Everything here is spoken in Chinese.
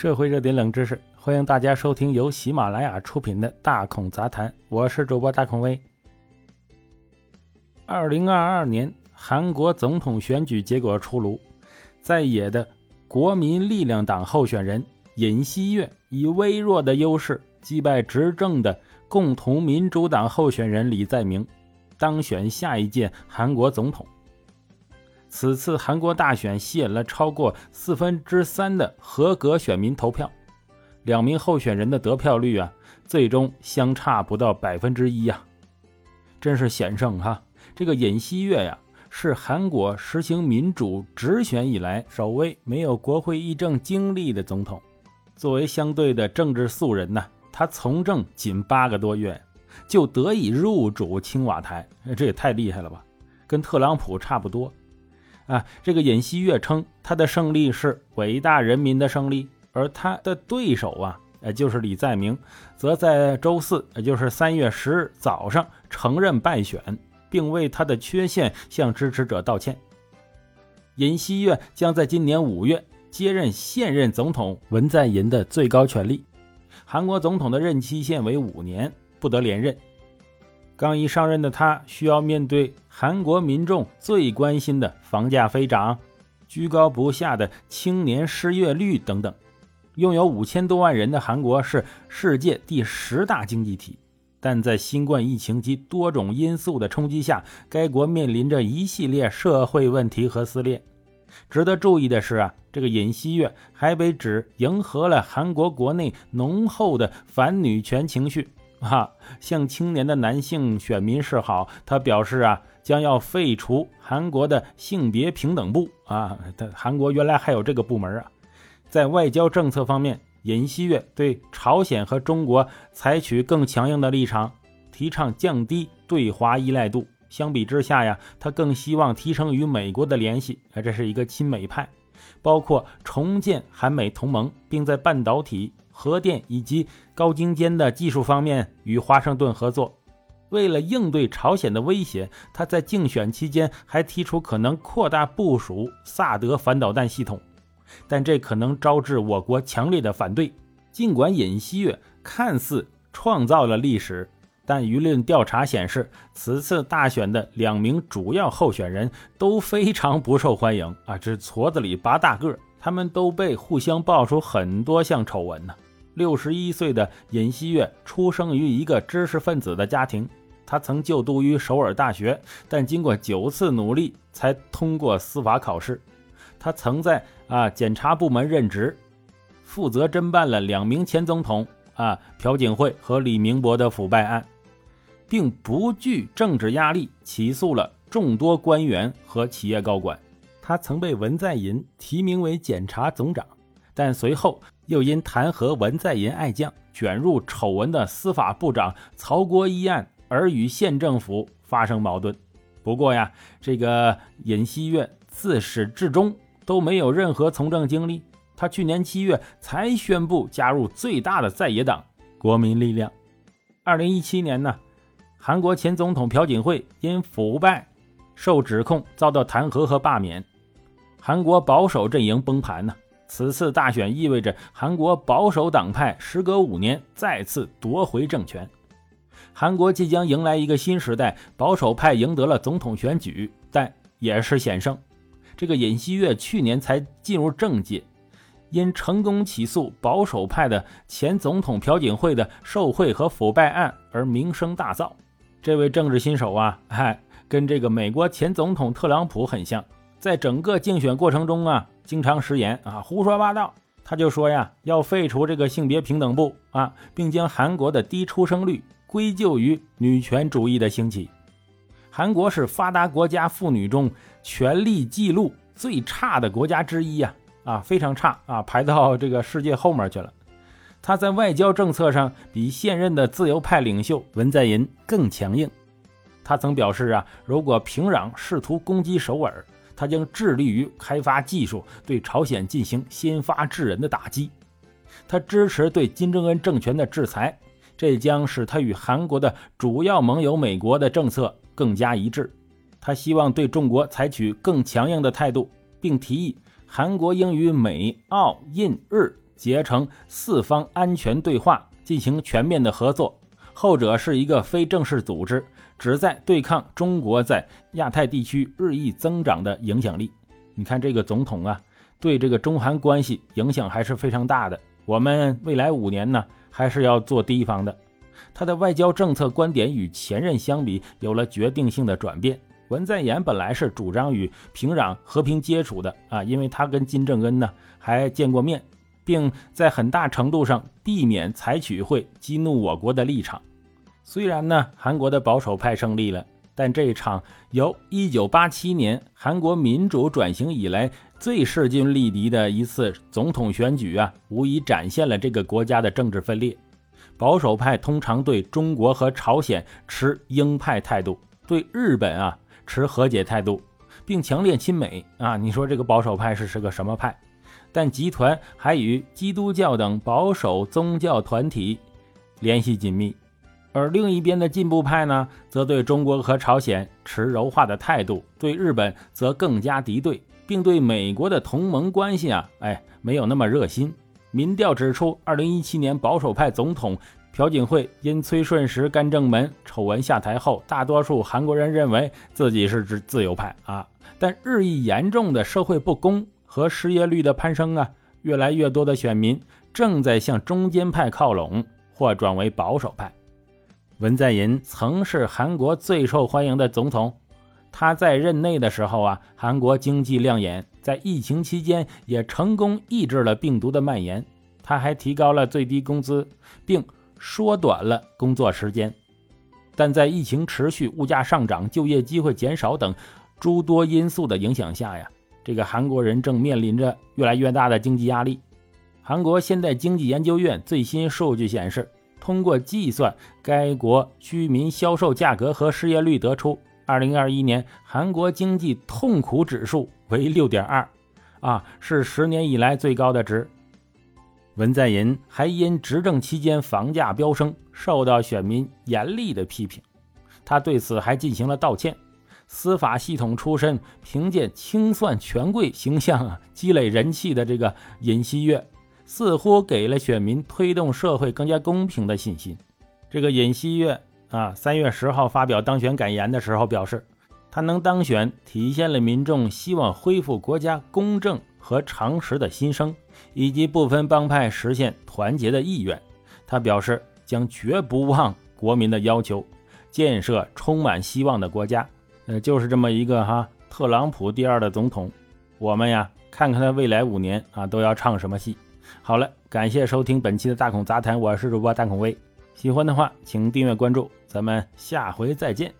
社会热点冷知识，欢迎大家收听由喜马拉雅出品的《大孔杂谈》，我是主播大孔威。二零二二年韩国总统选举结果出炉，在野的国民力量党候选人尹锡悦以微弱的优势击败执政的共同民主党候选人李在明，当选下一届韩国总统。此次韩国大选吸引了超过四分之三的合格选民投票，两名候选人的得票率啊，最终相差不到百分之一呀，真是险胜哈！这个尹锡悦呀，是韩国实行民主直选以来首位没有国会议政经历的总统。作为相对的政治素人呢，他从政仅八个多月，就得以入主青瓦台，这也太厉害了吧！跟特朗普差不多。啊，这个尹锡悦称他的胜利是伟大人民的胜利，而他的对手啊，呃，就是李在明，则在周四，也就是三月十日早上承认败选，并为他的缺陷向支持者道歉。尹锡悦将在今年五月接任现任总统文在寅的最高权力。韩国总统的任期限为五年，不得连任。刚一上任的他，需要面对韩国民众最关心的房价飞涨、居高不下的青年失业率等等。拥有五千多万人的韩国是世界第十大经济体，但在新冠疫情及多种因素的冲击下，该国面临着一系列社会问题和撕裂。值得注意的是啊，这个尹锡悦还被指迎合了韩国国内浓厚的反女权情绪。啊，向青年的男性选民示好。他表示啊，将要废除韩国的性别平等部啊。他韩国原来还有这个部门啊。在外交政策方面，尹锡悦对朝鲜和中国采取更强硬的立场，提倡降低对华依赖度。相比之下呀，他更希望提升与美国的联系。啊，这是一个亲美派，包括重建韩美同盟，并在半导体。核电以及高精尖的技术方面与华盛顿合作。为了应对朝鲜的威胁，他在竞选期间还提出可能扩大部署萨德反导弹系统，但这可能招致我国强烈的反对。尽管尹锡悦看似创造了历史，但舆论调查显示，此次大选的两名主要候选人都非常不受欢迎啊！这矬子里拔大个，他们都被互相爆出很多项丑闻呢。六十一岁的尹锡悦出生于一个知识分子的家庭，他曾就读于首尔大学，但经过九次努力才通过司法考试。他曾在啊检察部门任职，负责侦办了两名前总统啊朴槿惠和李明博的腐败案，并不惧政治压力起诉了众多官员和企业高管。他曾被文在寅提名为检察总长。但随后又因弹劾文在寅爱将、卷入丑闻的司法部长曹国一案而与县政府发生矛盾。不过呀，这个尹锡悦自始至终都没有任何从政经历。他去年七月才宣布加入最大的在野党国民力量。二零一七年呢，韩国前总统朴槿惠因腐败受指控遭到弹劾和罢免，韩国保守阵营崩盘呢。此次大选意味着韩国保守党派时隔五年再次夺回政权，韩国即将迎来一个新时代。保守派赢得了总统选举，但也是险胜。这个尹锡悦去年才进入政界，因成功起诉保守派的前总统朴槿惠的受贿和腐败案而名声大噪。这位政治新手啊，嗨，跟这个美国前总统特朗普很像，在整个竞选过程中啊。经常食言啊，胡说八道。他就说呀，要废除这个性别平等部啊，并将韩国的低出生率归咎于女权主义的兴起。韩国是发达国家妇女中权力记录最差的国家之一呀，啊，非常差啊，排到这个世界后面去了。他在外交政策上比现任的自由派领袖文在寅更强硬。他曾表示啊，如果平壤试图攻击首尔。他将致力于开发技术，对朝鲜进行先发制人的打击。他支持对金正恩政权的制裁，这将使他与韩国的主要盟友美国的政策更加一致。他希望对中国采取更强硬的态度，并提议韩国应与美、澳、印、日结成四方安全对话，进行全面的合作。后者是一个非正式组织，旨在对抗中国在亚太地区日益增长的影响力。你看这个总统啊，对这个中韩关系影响还是非常大的。我们未来五年呢，还是要做第一方的。他的外交政策观点与前任相比，有了决定性的转变。文在寅本来是主张与平壤和平接触的啊，因为他跟金正恩呢还见过面，并在很大程度上避免采取会激怒我国的立场。虽然呢韩国的保守派胜利了，但这场由1987年韩国民主转型以来最势均力敌的一次总统选举啊，无疑展现了这个国家的政治分裂。保守派通常对中国和朝鲜持鹰派态度，对日本啊。持和解态度，并强烈亲美啊！你说这个保守派是是个什么派？但集团还与基督教等保守宗教团体联系紧密，而另一边的进步派呢，则对中国和朝鲜持柔化的态度，对日本则更加敌对，并对美国的同盟关系啊，哎，没有那么热心。民调指出，二零一七年保守派总统。朴槿惠因崔顺实干政门丑闻下台后，大多数韩国人认为自己是自自由派啊。但日益严重的社会不公和失业率的攀升啊，越来越多的选民正在向中间派靠拢或转为保守派。文在寅曾是韩国最受欢迎的总统，他在任内的时候啊，韩国经济亮眼，在疫情期间也成功抑制了病毒的蔓延。他还提高了最低工资，并。缩短了工作时间，但在疫情持续、物价上涨、就业机会减少等诸多因素的影响下呀，这个韩国人正面临着越来越大的经济压力。韩国现代经济研究院最新数据显示，通过计算该国居民销售价格和失业率，得出2021年韩国经济痛苦指数为6.2，啊，是十年以来最高的值。文在寅还因执政期间房价飙升，受到选民严厉的批评。他对此还进行了道歉。司法系统出身、凭借清算权贵形象啊积累人气的这个尹锡悦，似乎给了选民推动社会更加公平的信心。这个尹锡悦啊，三月十号发表当选感言的时候表示，他能当选，体现了民众希望恢复国家公正。和常识的心声，以及部分帮派实现团结的意愿，他表示将绝不忘国民的要求，建设充满希望的国家。呃，就是这么一个哈特朗普第二的总统，我们呀看看他未来五年啊都要唱什么戏。好了，感谢收听本期的大孔杂谈，我是主播大孔威，喜欢的话请订阅关注，咱们下回再见。